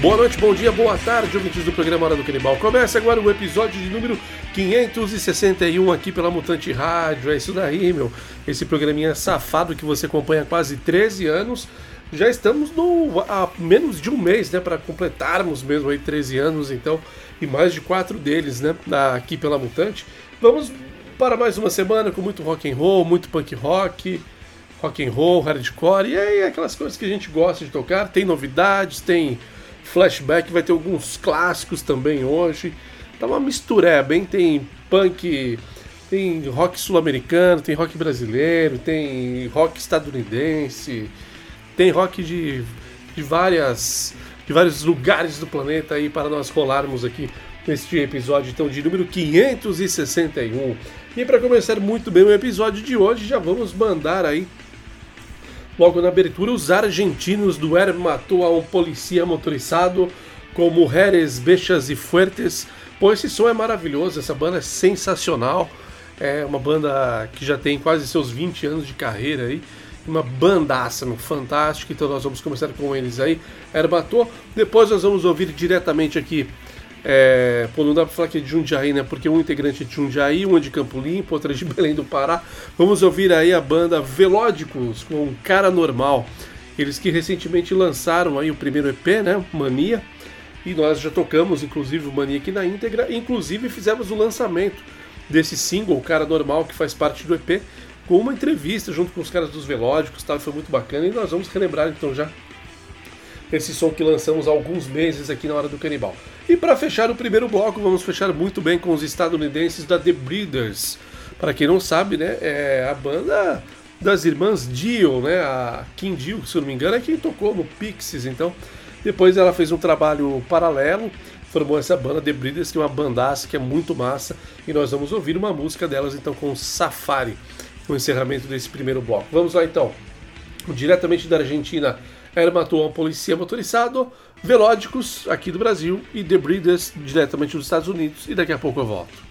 Boa noite, bom dia, boa tarde, ouvintes do programa Hora do Canibal. Começa agora o episódio de número 561 aqui pela Mutante Rádio. É isso daí, meu. Esse programinha safado que você acompanha há quase 13 anos. Já estamos no, há menos de um mês, né, para completarmos mesmo aí 13 anos, então, e mais de quatro deles, né, aqui pela Mutante. Vamos para mais uma semana com muito rock and roll, muito punk rock, rock and roll, hardcore, e aí aquelas coisas que a gente gosta de tocar. Tem novidades, tem flashback, vai ter alguns clássicos também hoje. Tá uma mistureba, hein? Tem punk, tem rock sul-americano, tem rock brasileiro, tem rock estadunidense, tem rock de, de várias de vários lugares do planeta aí para nós rolarmos aqui neste episódio então de número 561. E para começar muito bem o episódio de hoje, já vamos mandar aí Logo na abertura, os argentinos do Er matou a um policia motorizado com Mujeres Bechas e Fuertes. Pô, esse som é maravilhoso, essa banda é sensacional. É uma banda que já tem quase seus 20 anos de carreira aí. Uma bandaça, no fantástico. Então nós vamos começar com eles aí. Er matou. Depois nós vamos ouvir diretamente aqui é, pô, não dá pra falar que é de Jundiaí, né? Porque um integrante é de Jundiaí, um é de Campo Limpo, outro é de Belém do Pará. Vamos ouvir aí a banda Velódicos com um Cara Normal. Eles que recentemente lançaram aí o primeiro EP, né? Mania. E nós já tocamos, inclusive, o Mania aqui na íntegra. Inclusive fizemos o lançamento desse single, Cara Normal, que faz parte do EP, com uma entrevista junto com os caras dos Velódicos, tá? foi muito bacana. E nós vamos relembrar então já esse som que lançamos há alguns meses aqui na Hora do Canibal. E para fechar o primeiro bloco, vamos fechar muito bem com os estadunidenses da The Breeders. Para quem não sabe, né, é a banda das irmãs Dio, né, a Kim Dio, se não me engano, é quem tocou no Pixies, então. Depois ela fez um trabalho paralelo, formou essa banda The Breeders, que é uma bandaça que é muito massa, e nós vamos ouvir uma música delas então com Safari, no encerramento desse primeiro bloco. Vamos lá então. Diretamente da Argentina, ela matou um policial motorizado, Velódicos aqui do Brasil e The Breeders diretamente dos Estados Unidos. E daqui a pouco eu volto.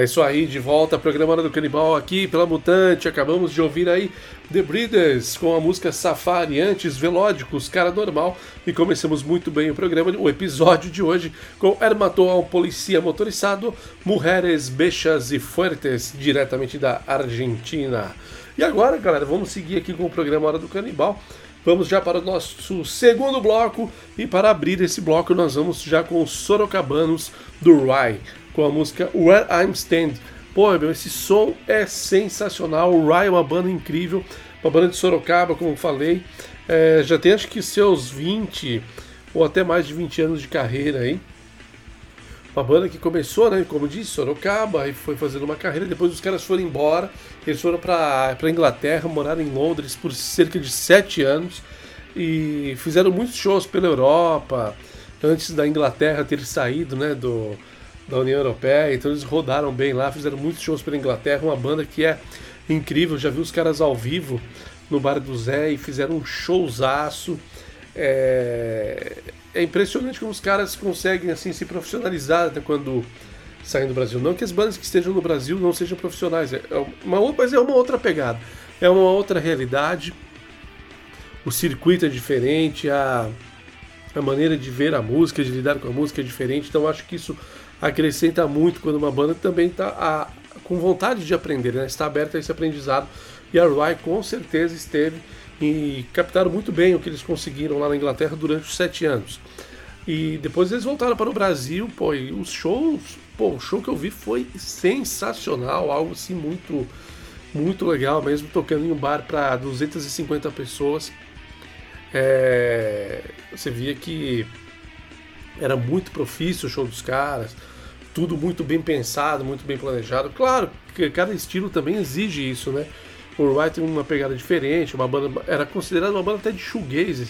É isso aí, de volta, programa do Canibal aqui pela Mutante. Acabamos de ouvir aí The Breeders com a música Safari, antes Velódicos, Cara Normal. E começamos muito bem o programa, o episódio de hoje com Hermatou um Policia Motorizado, Mulheres Bechas e Fuertes, diretamente da Argentina. E agora, galera, vamos seguir aqui com o programa Hora do Canibal. Vamos já para o nosso segundo bloco e para abrir esse bloco nós vamos já com os Sorocabanos do Rye com a música Where I'm Stand. Pô, meu, esse som é sensacional. O Ryan é uma banda incrível, uma banda de Sorocaba, como falei. É, já tem acho que seus 20 ou até mais de 20 anos de carreira aí. Uma banda que começou, né, como disse, Sorocaba, e foi fazendo uma carreira. Depois os caras foram embora, eles foram para Inglaterra, moraram em Londres por cerca de 7 anos e fizeram muitos shows pela Europa, antes da Inglaterra ter saído né, do, da União Europeia, então eles rodaram bem lá, fizeram muitos shows pela Inglaterra, uma banda que é incrível, já vi os caras ao vivo no Bar do Zé e fizeram um showzaço. É, é impressionante como os caras conseguem assim se profissionalizar até quando saem do Brasil. Não que as bandas que estejam no Brasil não sejam profissionais, é uma, mas é uma outra pegada, é uma outra realidade. O circuito é diferente, a, a maneira de ver a música, de lidar com a música é diferente, então acho que isso acrescenta muito quando uma banda também está com vontade de aprender, né? está aberta a esse aprendizado. E a Rye com certeza esteve e captaram muito bem o que eles conseguiram lá na Inglaterra durante os sete anos. E depois eles voltaram para o Brasil, pô, e os shows, pô, o show que eu vi foi sensacional, algo assim muito, muito legal, mesmo tocando em um bar para 250 pessoas. É, você via que era muito profício o show dos caras, tudo muito bem pensado, muito bem planejado. Claro que cada estilo também exige isso, né? O Wright tem uma pegada diferente, uma banda era considerada uma banda até de shoegaze.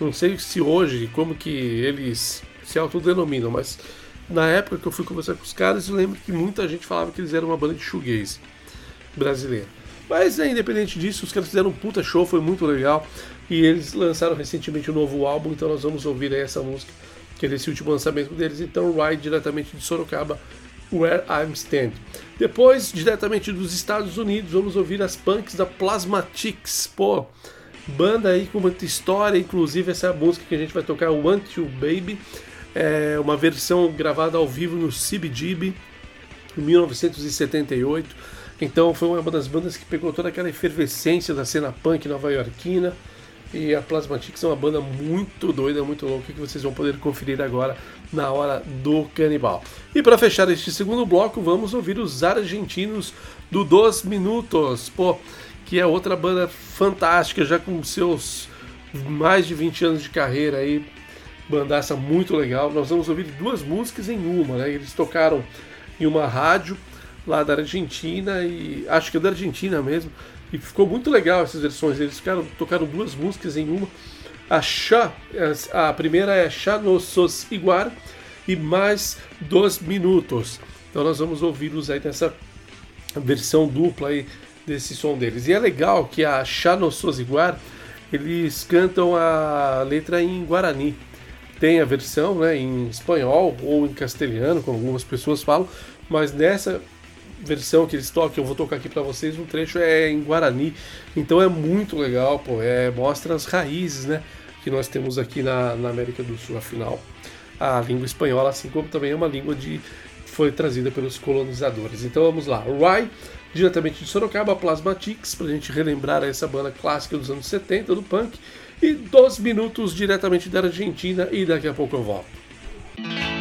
Não sei se hoje como que eles se autodenominam, mas na época que eu fui conversar com os caras, eu lembro que muita gente falava que eles eram uma banda de shoegaze brasileira. Mas né, independente disso, os caras fizeram um puta show, foi muito legal. E eles lançaram recentemente um novo álbum, então nós vamos ouvir essa música que é desse último lançamento deles, então Ride diretamente de Sorocaba, Where I'm Stand. Depois, diretamente dos Estados Unidos, vamos ouvir as punks da Plasmatics, pô, banda aí com muita história, inclusive essa música que a gente vai tocar, Want You Baby, é uma versão gravada ao vivo no CBGB em 1978. Então foi uma das bandas que pegou toda aquela efervescência da cena punk nova-iorquina e a Plasmatics é uma banda muito doida, muito louca, que vocês vão poder conferir agora na hora do canibal. E para fechar este segundo bloco, vamos ouvir os argentinos do Dos Minutos, pô, que é outra banda fantástica, já com seus mais de 20 anos de carreira aí, bandaça muito legal. Nós vamos ouvir duas músicas em uma, né? Eles tocaram em uma rádio lá da Argentina e acho que é da Argentina mesmo e ficou muito legal essas versões. Eles ficaram, tocaram duas músicas em uma. A Chá, a primeira é Chá no Sos Iguar e mais dois minutos. Então nós vamos ouvi-los aí nessa versão dupla aí desse som deles. E é legal que a Chá no Sos Iguar eles cantam a letra em Guarani. Tem a versão né, em espanhol ou em castelhano, como algumas pessoas falam, mas nessa versão que eles tocam, eu vou tocar aqui para vocês, um trecho é em Guarani, então é muito legal, pô, é, mostra as raízes, né, que nós temos aqui na, na América do Sul, afinal, a língua espanhola, assim como também é uma língua de foi trazida pelos colonizadores. Então vamos lá, Rai, diretamente de Sorocaba, Plasmatics, para a gente relembrar essa banda clássica dos anos 70 do punk, e 12 minutos diretamente da Argentina, e daqui a pouco eu volto.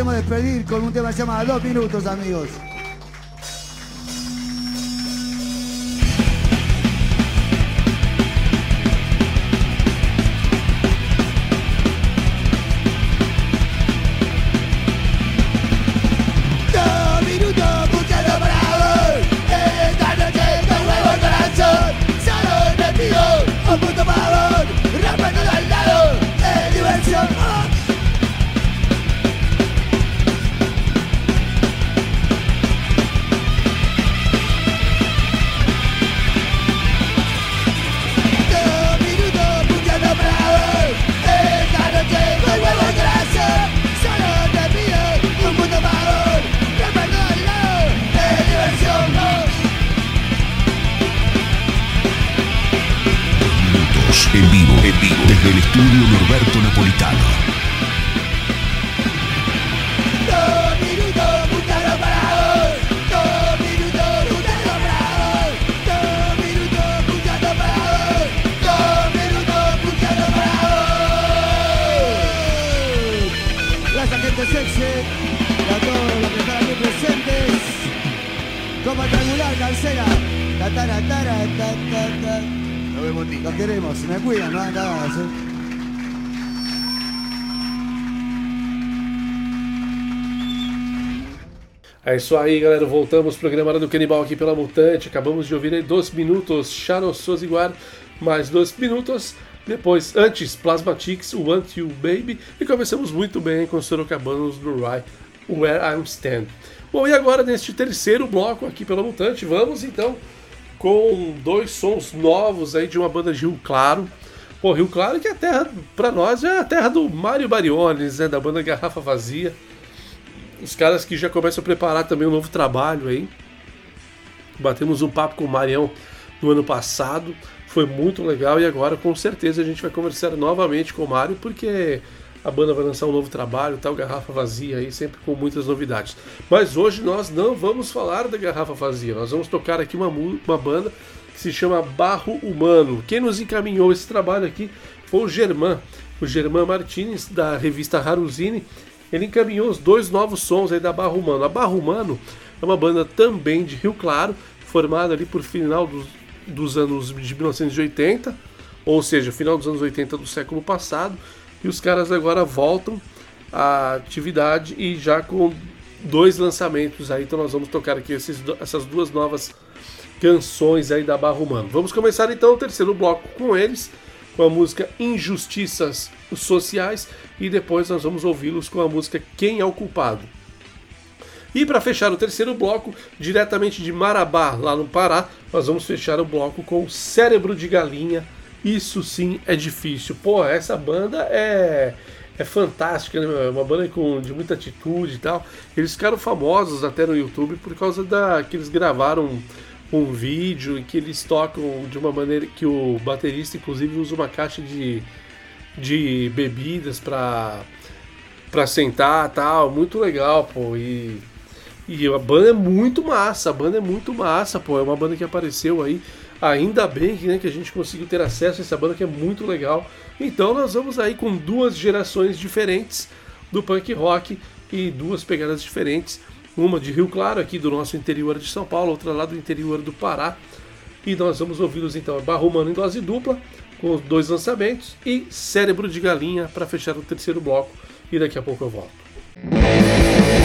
Queremos despedir con un tema que se llama Dos Minutos, amigos. Isso aí, galera. Voltamos programa do Canibal aqui pela Mutante. Acabamos de ouvir aí dois minutos Shadow Soziguar, mais dois minutos. Depois, antes, Plasmatics, Want You Baby. E começamos muito bem com Sorocabanos do Rye, Where I'm Stand. Bom, e agora neste terceiro bloco aqui pela Mutante, vamos então com dois sons novos aí de uma banda de Rio Claro. Pô, Rio Claro que é a terra, pra nós, é a terra do Mário Bariones, né, da banda Garrafa Vazia os caras que já começam a preparar também um novo trabalho aí. Batemos um papo com o Marião no ano passado, foi muito legal e agora com certeza a gente vai conversar novamente com o Mário porque a banda vai lançar um novo trabalho, tal garrafa vazia aí, sempre com muitas novidades. Mas hoje nós não vamos falar da garrafa vazia, nós vamos tocar aqui uma, uma banda que se chama Barro Humano. Quem nos encaminhou esse trabalho aqui foi o Germán, o Germán Martinez da revista Haruzini ele encaminhou os dois novos sons aí da Barra Humano. A Barra Humano é uma banda também de Rio Claro, formada ali por final dos, dos anos de 1980, ou seja, final dos anos 80 do século passado, e os caras agora voltam à atividade e já com dois lançamentos aí, então nós vamos tocar aqui esses, essas duas novas canções aí da Barra Humano. Vamos começar então o terceiro bloco com eles, com a música Injustiças Sociais e depois nós vamos ouvi-los com a música Quem é o Culpado. E para fechar o terceiro bloco, diretamente de Marabá, lá no Pará, nós vamos fechar o bloco com Cérebro de Galinha. Isso sim é difícil. Pô, essa banda é é fantástica, né? É uma banda com, de muita atitude e tal. Eles ficaram famosos até no YouTube por causa da que eles gravaram um, um vídeo em que eles tocam de uma maneira que o baterista inclusive usa uma caixa de de bebidas pra, pra sentar tal. Muito legal, pô. E, e a banda é muito massa, a banda é muito massa, pô. É uma banda que apareceu aí Ainda bem que, né, que a gente conseguiu ter acesso a essa banda que é muito legal. Então nós vamos aí com duas gerações diferentes do punk rock e duas pegadas diferentes. Uma de Rio Claro, aqui do nosso interior de São Paulo, outra lá do interior do Pará. E nós vamos ouvi-los então Barro Humano em dose dupla, com os dois lançamentos, e Cérebro de Galinha para fechar o terceiro bloco. E daqui a pouco eu volto.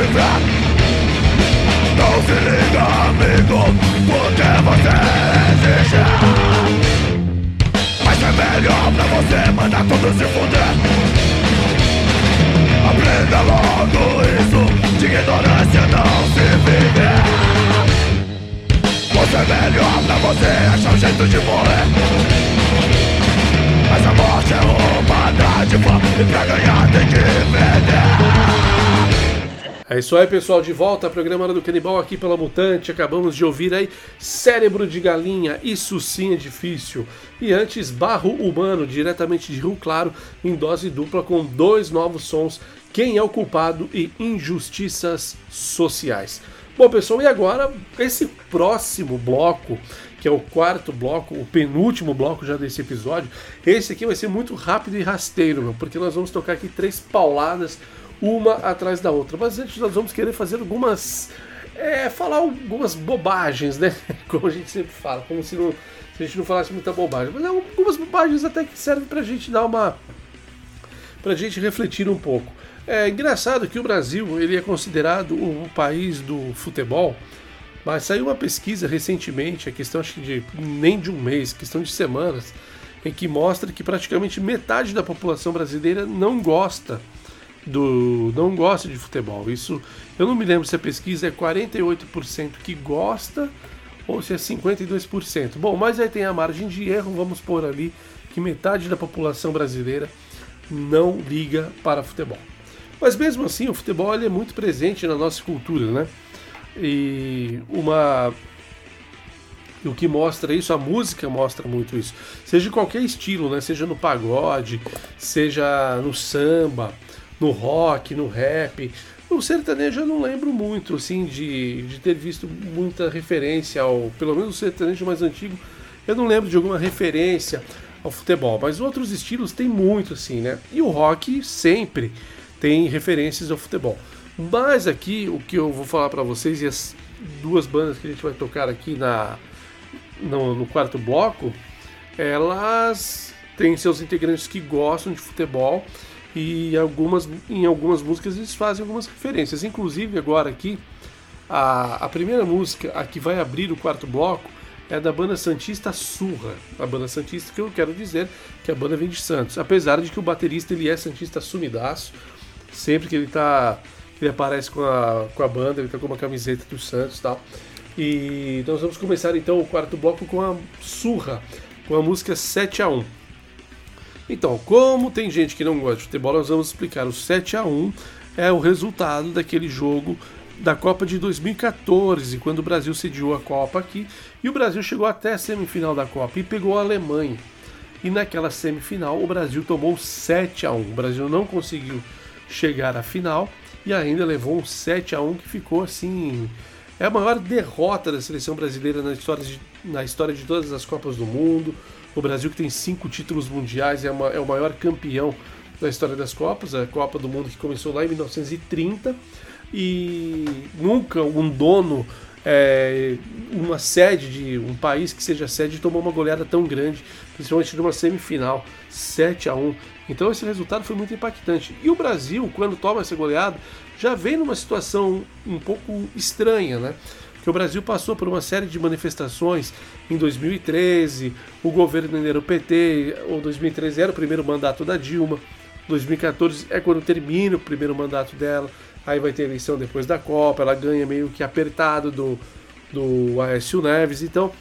Não se liga, amigo, porque você existe Mas é melhor pra você mandar tudo se fuder Aprenda logo isso, de ignorância não se vive você é melhor pra você achar um jeito de morrer Mas a morte é uma dádiva E pra ganhar tem que perder É isso aí, pessoal, de volta ao programa do Canibal aqui pela Mutante. Acabamos de ouvir aí Cérebro de Galinha, Isso Sim é Difícil. E antes, Barro Humano, diretamente de Rio Claro, em dose dupla, com dois novos sons: Quem é o Culpado e Injustiças Sociais. Bom, pessoal, e agora esse próximo bloco, que é o quarto bloco, o penúltimo bloco já desse episódio, esse aqui vai ser muito rápido e rasteiro, meu, porque nós vamos tocar aqui três pauladas, uma atrás da outra. Mas antes nós vamos querer fazer algumas. É, falar algumas bobagens, né? Como a gente sempre fala, como se, não, se a gente não falasse muita bobagem. Mas é algumas bobagens até que servem pra gente dar uma. pra gente refletir um pouco. É engraçado que o Brasil ele é considerado o país do futebol, mas saiu uma pesquisa recentemente, a questão acho que de nem de um mês, questão de semanas, em que mostra que praticamente metade da população brasileira não gosta do não gosta de futebol. Isso eu não me lembro se a pesquisa é 48% que gosta ou se é 52%. Bom, mas aí tem a margem de erro, vamos pôr ali que metade da população brasileira não liga para futebol. Mas mesmo assim, o futebol é muito presente na nossa cultura, né? E uma o que mostra isso, a música mostra muito isso. Seja em qualquer estilo, né? Seja no pagode, seja no samba, no rock, no rap. No sertanejo eu não lembro muito, assim, de, de ter visto muita referência ao. Pelo menos o sertanejo mais antigo, eu não lembro de alguma referência ao futebol. Mas outros estilos tem muito, assim, né? E o rock sempre tem referências ao futebol. Mas aqui o que eu vou falar para vocês e as duas bandas que a gente vai tocar aqui na no, no, quarto bloco, elas têm seus integrantes que gostam de futebol e algumas em algumas músicas eles fazem algumas referências. Inclusive agora aqui a, a primeira música a que vai abrir o quarto bloco é da banda Santista Surra. A banda Santista que eu quero dizer que a banda vem de Santos, apesar de que o baterista ele é Santista sumidaço Sempre que ele tá. Ele aparece com a, com a banda, ele tá com uma camiseta do Santos e tal. E nós vamos começar então o quarto bloco com a Surra, com a música 7 a 1 Então, como tem gente que não gosta de futebol, nós vamos explicar. O 7 a 1 é o resultado daquele jogo da Copa de 2014, quando o Brasil sediou a Copa aqui, e o Brasil chegou até a semifinal da Copa e pegou a Alemanha. E naquela semifinal o Brasil tomou 7 a 1. O Brasil não conseguiu chegar à final e ainda levou um 7 a 1 que ficou assim. É a maior derrota da seleção brasileira na história de, na história de todas as Copas do Mundo. O Brasil, que tem cinco títulos mundiais, é, uma, é o maior campeão da história das Copas, a Copa do Mundo que começou lá em 1930. E nunca um dono, é, uma sede de um país que seja sede, tomou uma goleada tão grande, principalmente numa semifinal, 7 a 1 então esse resultado foi muito impactante. E o Brasil, quando toma essa goleada, já vem numa situação um pouco estranha, né? Que o Brasil passou por uma série de manifestações em 2013, o governo era o PT, ou 2013 era o primeiro mandato da Dilma, 2014 é quando termina o primeiro mandato dela, aí vai ter eleição depois da Copa, ela ganha meio que apertado do, do Aécio Neves, então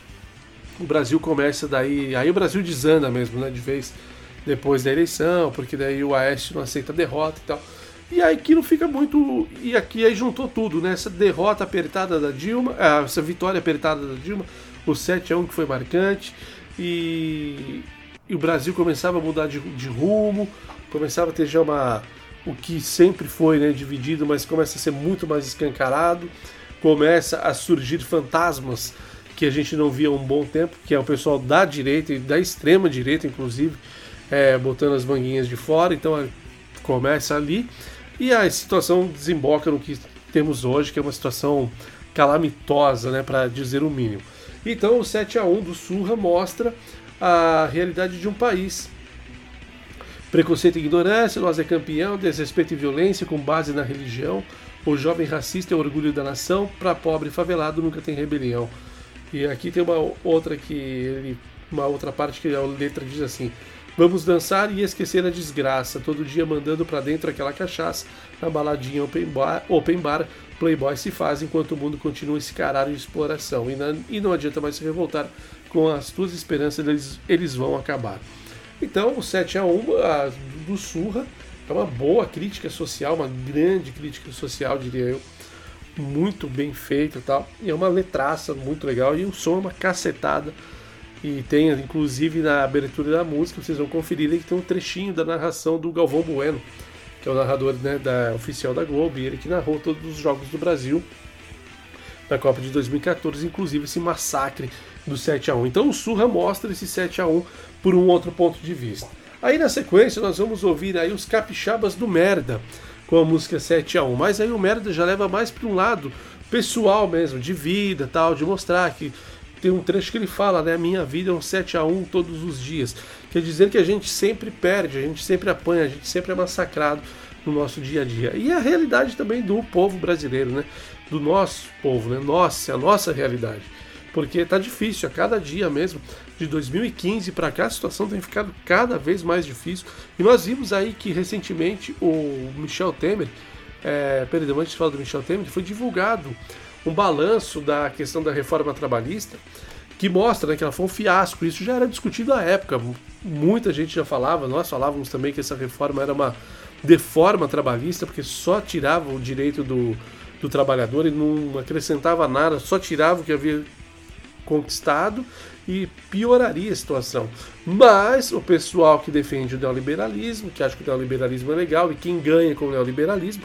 o Brasil começa daí. Aí o Brasil desanda mesmo, né? De vez depois da eleição, porque daí o Aécio não aceita a derrota e tal. E aí aquilo fica muito. E aqui aí juntou tudo, né? Essa derrota apertada da Dilma, ah, essa vitória apertada da Dilma, o 7x1 que foi marcante, e, e o Brasil começava a mudar de, de rumo, começava a ter já uma. O que sempre foi né, dividido, mas começa a ser muito mais escancarado, começa a surgir fantasmas que a gente não via há um bom tempo, que é o pessoal da direita e da extrema direita, inclusive, é, botando as manguinhas de fora. Então começa ali. E a situação desemboca no que temos hoje, que é uma situação calamitosa, né, para dizer o mínimo. Então o 7 a 1 do Surra mostra a realidade de um país. Preconceito e ignorância, nós é campeão, desrespeito e violência com base na religião. O jovem racista é o orgulho da nação, para pobre favelado nunca tem rebelião. E aqui tem uma outra que ele, uma outra parte que a letra diz assim: Vamos dançar e esquecer a desgraça, todo dia mandando para dentro aquela cachaça, na baladinha open bar, open bar, playboy se faz enquanto o mundo continua esse caralho de exploração. E, na, e não adianta mais se revoltar com as tuas esperanças, eles, eles vão acabar. Então, o 7 a 1 a, do Surra é uma boa crítica social, uma grande crítica social, diria eu. Muito bem feita e tal. E é uma letraça muito legal. E o som é uma cacetada e tem, inclusive, na abertura da música, vocês vão conferir que tem um trechinho da narração do Galvão Bueno, que é o narrador né, da oficial da Globo, e ele que narrou todos os jogos do Brasil na Copa de 2014, inclusive esse massacre do 7 a 1 Então o Surra mostra esse 7 a 1 por um outro ponto de vista. Aí na sequência nós vamos ouvir aí os capixabas do Merda com a música 7 a 1 mas aí o Merda já leva mais para um lado pessoal mesmo, de vida, tal, de mostrar que tem um trecho que ele fala, né? Minha vida é um 7 a 1 todos os dias. Quer dizer que a gente sempre perde, a gente sempre apanha, a gente sempre é massacrado no nosso dia a dia. E a realidade também do povo brasileiro, né? Do nosso povo, né? Nossa, a nossa realidade. Porque tá difícil, a cada dia mesmo, de 2015 para cá, a situação tem ficado cada vez mais difícil. E nós vimos aí que recentemente o Michel Temer, é, perdão, antes de falar do Michel Temer, foi divulgado um balanço da questão da reforma trabalhista que mostra né, que ela foi um fiasco. Isso já era discutido à época. Muita gente já falava, nós falávamos também que essa reforma era uma deforma trabalhista, porque só tirava o direito do, do trabalhador e não acrescentava nada, só tirava o que havia conquistado e pioraria a situação. Mas o pessoal que defende o neoliberalismo, que acha que o neoliberalismo é legal e quem ganha com o neoliberalismo,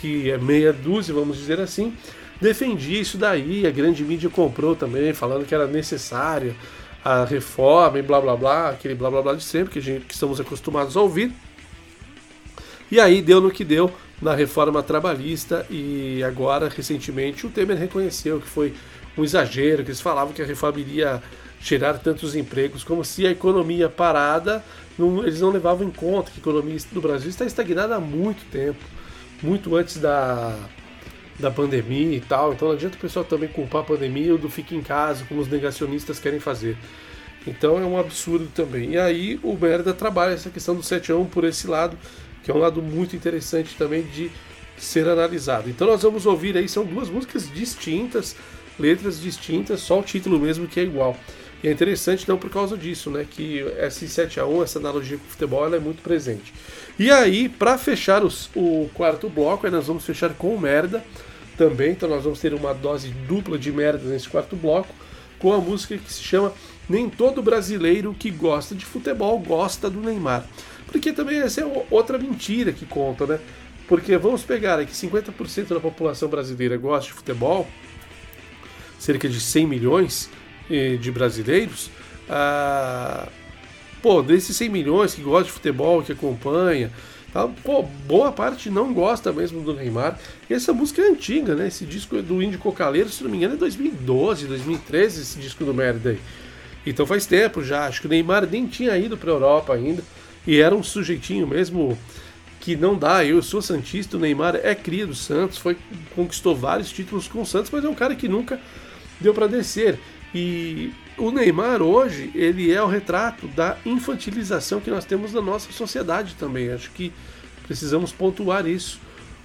que é meia dúzia, vamos dizer assim, defendia isso daí, a grande mídia comprou também, falando que era necessária a reforma e blá blá blá, aquele blá blá blá de sempre que, a gente, que estamos acostumados a ouvir. E aí deu no que deu na reforma trabalhista e agora, recentemente, o Temer reconheceu que foi um exagero, que eles falavam que a reforma iria gerar tantos empregos, como se a economia parada, não, eles não levavam em conta que a economia do Brasil está estagnada há muito tempo, muito antes da, da pandemia e tal. Então não adianta o pessoal também culpar a pandemia ou do fique em casa, como os negacionistas querem fazer. Então é um absurdo também. E aí o Merda trabalha essa questão do 7 a 1 por esse lado, que é um lado muito interessante também de ser analisado. Então nós vamos ouvir aí, são duas músicas distintas, letras distintas, só o título mesmo que é igual. E é interessante não por causa disso, né? Que esse 7 a 1 essa analogia com o futebol, ela é muito presente. E aí, para fechar os, o quarto bloco, nós vamos fechar com merda também. Então nós vamos ter uma dose dupla de merda nesse quarto bloco com a música que se chama Nem todo brasileiro que gosta de futebol gosta do Neymar. Porque também essa é outra mentira que conta, né? Porque vamos pegar aqui 50% da população brasileira gosta de futebol, cerca de 100 milhões eh, de brasileiros. Ah, pô, desses 100 milhões que gostam de futebol, que acompanha, Tá? Pô, boa parte não gosta mesmo do Neymar. E essa música é antiga, né? Esse disco é do Índio Cocaleiro, se não me engano, é 2012, 2013, esse disco do Merda aí. Então faz tempo já. Acho que o Neymar nem tinha ido pra Europa ainda. E era um sujeitinho mesmo que não dá. Eu sou Santista, o Neymar é cria do Santos, foi, conquistou vários títulos com o Santos, mas é um cara que nunca deu para descer. E o Neymar hoje, ele é o retrato da infantilização que nós temos na nossa sociedade também. Acho que precisamos pontuar isso.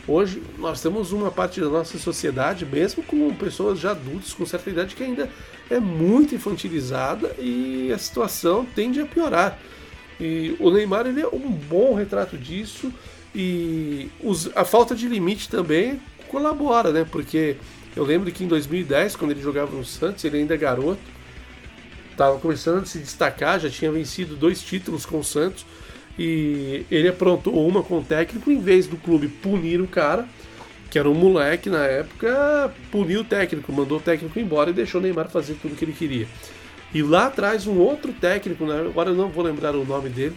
Hoje nós temos uma parte da nossa sociedade, mesmo com pessoas já adultas com certa idade, que ainda é muito infantilizada e a situação tende a piorar. E o Neymar ele é um bom retrato disso e os, a falta de limite também colabora, né? Porque eu lembro que em 2010, quando ele jogava no Santos, ele ainda é garoto, estava começando a se destacar, já tinha vencido dois títulos com o Santos e ele aprontou uma com o técnico, em vez do clube punir o cara, que era um moleque na época, puniu o técnico, mandou o técnico embora e deixou o Neymar fazer tudo o que ele queria. E lá atrás, um outro técnico, né, agora eu não vou lembrar o nome dele,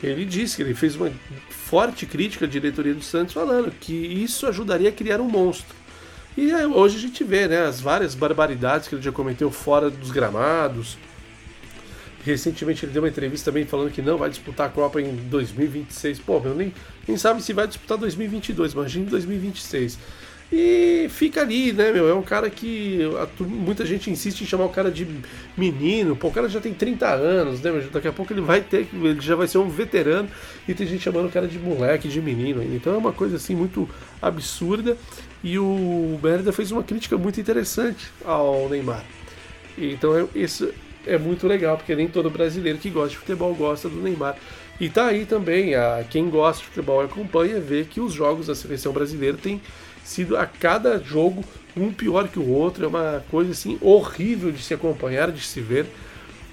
ele disse que ele fez uma forte crítica à diretoria do Santos, falando que isso ajudaria a criar um monstro. E hoje a gente vê né, as várias barbaridades que ele já cometeu fora dos gramados, Recentemente ele deu uma entrevista também falando que não vai disputar a Copa em 2026. Pô, meu, nem, nem sabe se vai disputar 2022, imagina 2026. E fica ali, né, meu? É um cara que a, muita gente insiste em chamar o cara de menino. Pô, o cara já tem 30 anos, né? Meu? Daqui a pouco ele vai ter, ele já vai ser um veterano e tem gente chamando o cara de moleque, de menino. Então é uma coisa assim muito absurda. E o Merida fez uma crítica muito interessante ao Neymar. Então é, isso é muito legal, porque nem todo brasileiro que gosta de futebol gosta do Neymar. E tá aí também, a, quem gosta de futebol e acompanha, vê que os jogos da seleção brasileira têm sido a cada jogo um pior que o outro, é uma coisa assim horrível de se acompanhar, de se ver.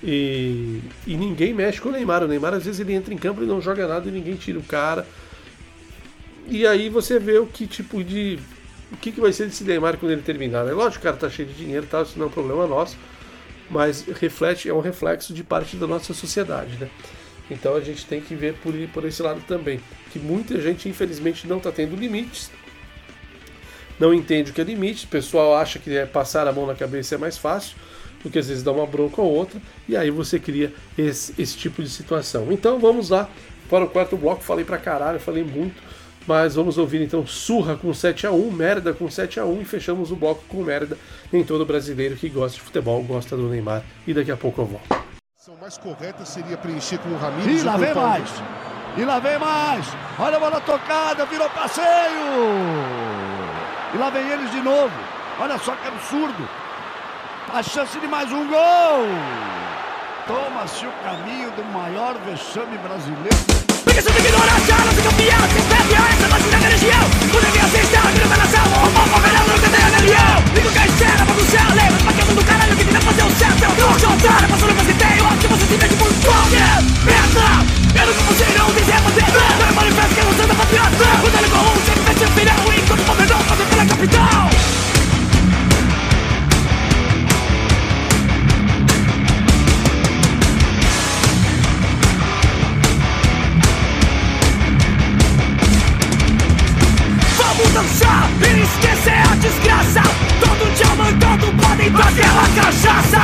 E, e ninguém mexe com o Neymar. O Neymar às vezes ele entra em campo e não joga nada e ninguém tira o cara. E aí você vê o que tipo de. O que, que vai ser desse Neymar quando ele terminar. Né? Lógico, o cara tá cheio de dinheiro, tá? isso não é um problema nosso mas reflete, é um reflexo de parte da nossa sociedade, né? Então a gente tem que ver por, por esse lado também, que muita gente infelizmente não está tendo limites, não entende o que é limite, o pessoal acha que é passar a mão na cabeça é mais fácil, porque às vezes dá uma bronca ou outra, e aí você cria esse, esse tipo de situação. Então vamos lá para o quarto bloco, falei pra caralho, falei muito, mas vamos ouvir então Surra com 7 a 1 Merda com 7 a 1 e fechamos o bloco com Merda. Nem todo brasileiro que gosta de futebol gosta do Neymar. E daqui a pouco eu volto. A mais correta seria preencher com o Ramires. E lá vem mais! E lá vem mais! Olha a bola tocada, virou passeio! E lá vem eles de novo. Olha só que absurdo! A chance de mais um gol! Toma-se o caminho do maior vexame brasileiro. Porque se ignorância, não se campeão Se perde a essa vacina da região Quando minha cesta, vira da nação O povo verão no canteiro da leão Ligo que a cena, mas o céu Lembra pra que é mundo caralho que tenta fazer o certo Eu não sou otário, passando pra citeio Que você se vende por qualquer merda Eu nunca você não dizer fazer Não é manifesto que é você da patriota Quando ele com um, sempre veste o final Enquanto o não fazer pela capital dança e esquecer a desgraça. Todo dia mandando podem daquela tá cachaça.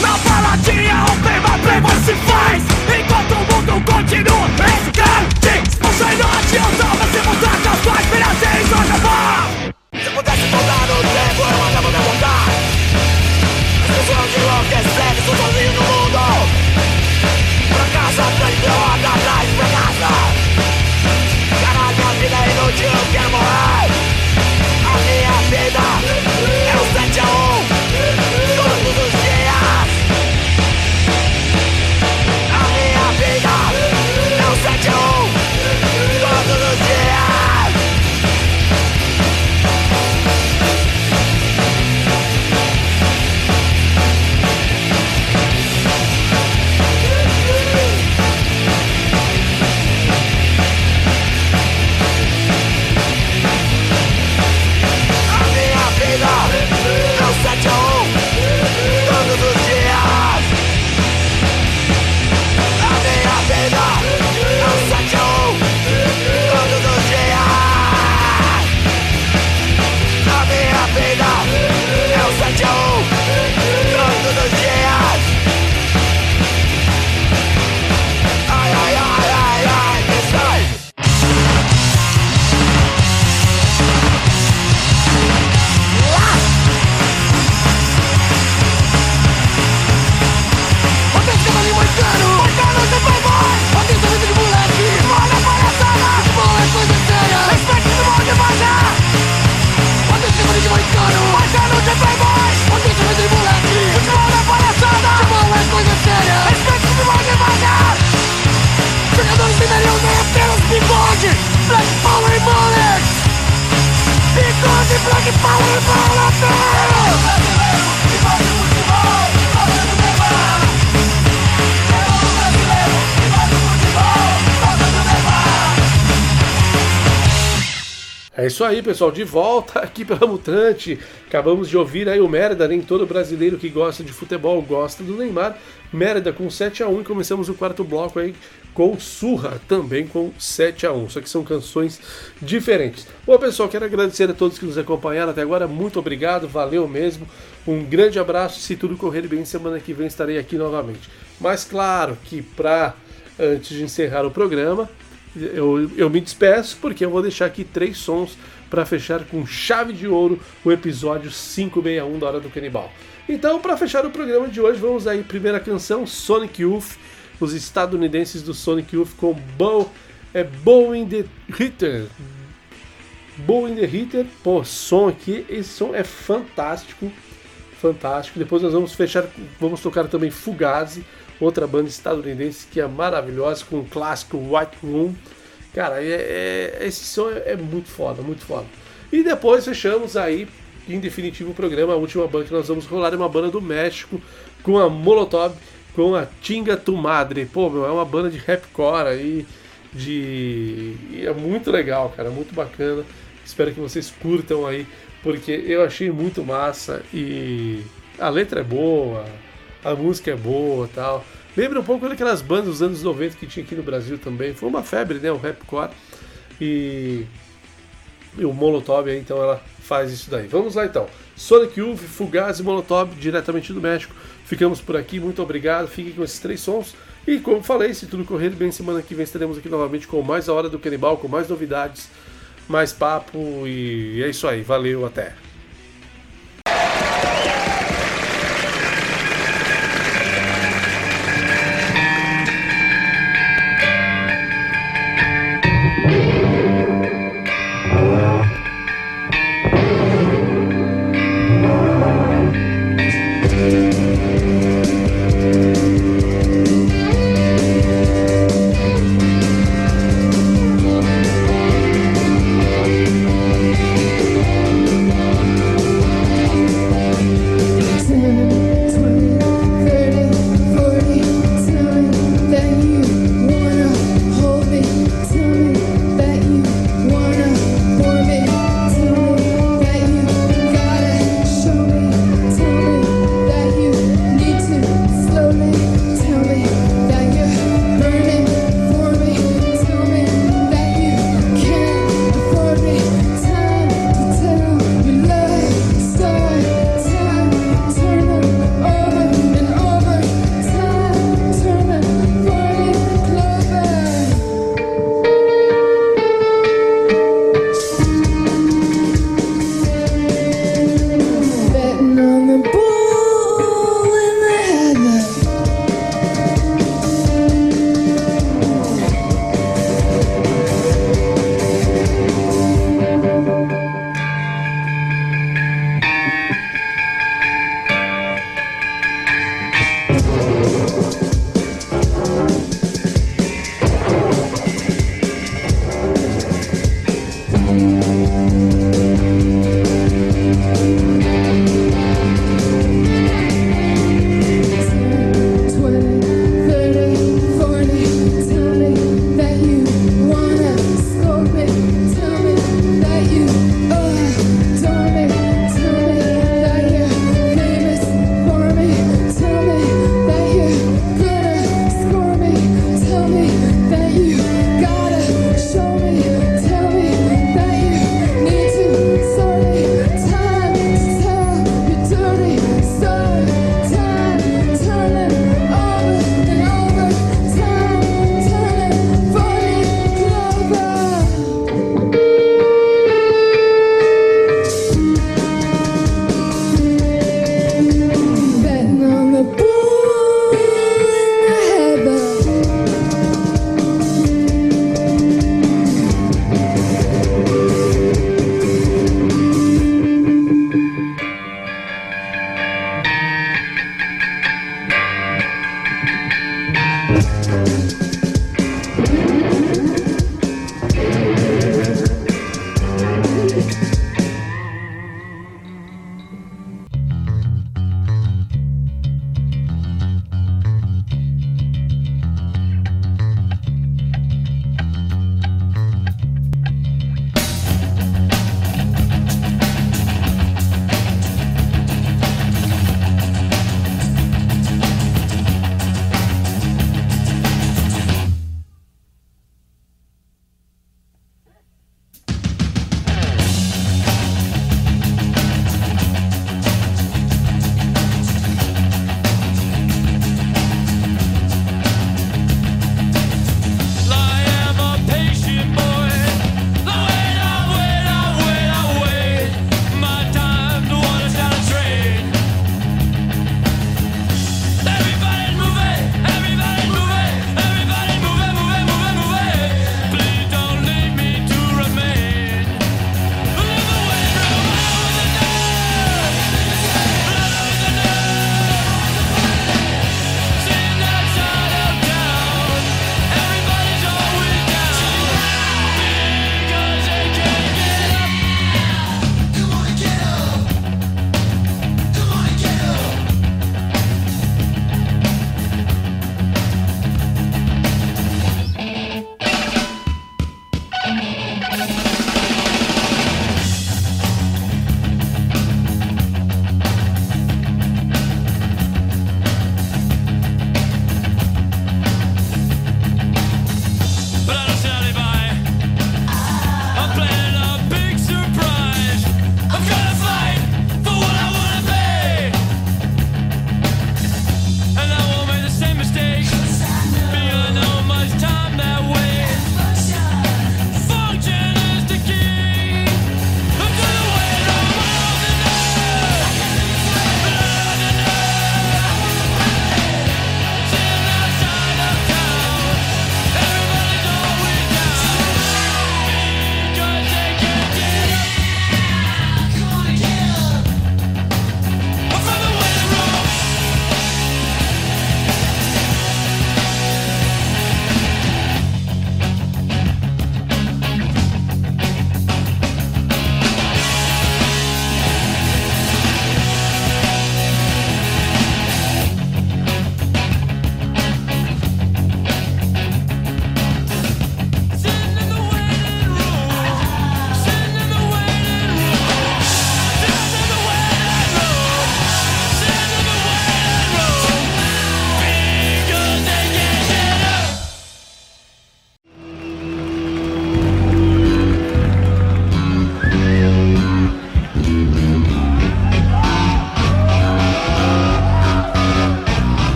Na baladinha o prima playboy se faz. Enquanto o mundo continua escrante. Você não adianta, mas se você é capaz, minha vez vai. Se pudesse mudar o tempo, eu mandava me mudar. As pessoas que enlouquecem, sou sozinho no mundo. Pra casa, pra droga, atrás pra casa. Caralho, a vida é inútil, quer morar. Isso aí, pessoal, de volta aqui pela Mutante. Acabamos de ouvir aí o Mérida, nem todo brasileiro que gosta de futebol gosta do Neymar. Mérida com 7 a 1 e começamos o quarto bloco aí com Surra, também com 7 a 1 Só que são canções diferentes. Bom, pessoal, quero agradecer a todos que nos acompanharam até agora. Muito obrigado, valeu mesmo. Um grande abraço. Se tudo correr bem, semana que vem estarei aqui novamente. Mas claro que para antes de encerrar o programa, eu, eu me despeço porque eu vou deixar aqui três sons para fechar com chave de ouro o episódio 561 da Hora do Canibal. Então, para fechar o programa de hoje, vamos aí, primeira canção, Sonic Youth, os estadunidenses do Sonic Youth com Bow, é Bow in the Hitter. Bow in the Hitter, pô, som aqui, esse som é fantástico, fantástico. Depois nós vamos fechar, vamos tocar também Fugazi, outra banda estadunidense que é maravilhosa, com o clássico White Room. Cara, é, é, esse som é, é, muito foda, muito foda. E depois fechamos aí, em definitivo, o programa. A última banda que nós vamos rolar é uma banda do México, com a Molotov, com a Tinga Tu Madre. Pô, meu, é uma banda de rapcore aí, de... E é muito legal, cara, muito bacana. Espero que vocês curtam aí, porque eu achei muito massa e a letra é boa, a música é boa tal. Lembra um pouco daquelas bandas dos anos 90 que tinha aqui no Brasil também. Foi uma febre, né? O rapcore. E, e o Molotov então ela faz isso daí. Vamos lá então. Sonic Youth, Fugaz e Molotov, diretamente do México. Ficamos por aqui, muito obrigado. Fiquem com esses três sons. E como falei, se tudo correr bem, semana que vem estaremos aqui novamente com mais a Hora do Canibal, com mais novidades, mais papo. E é isso aí. Valeu, até.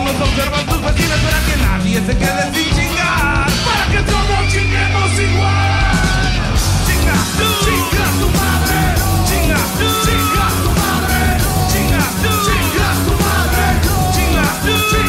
não são garbanzos vacinas para que nadie se quede sin chingar. Para que todos chinguemos igual. Chinga, tú, chinga tu madre. Chinga, tú, chinga tu madre. Chinga, tú, chinga tu madre. Chinga, tú, chinga tu madre.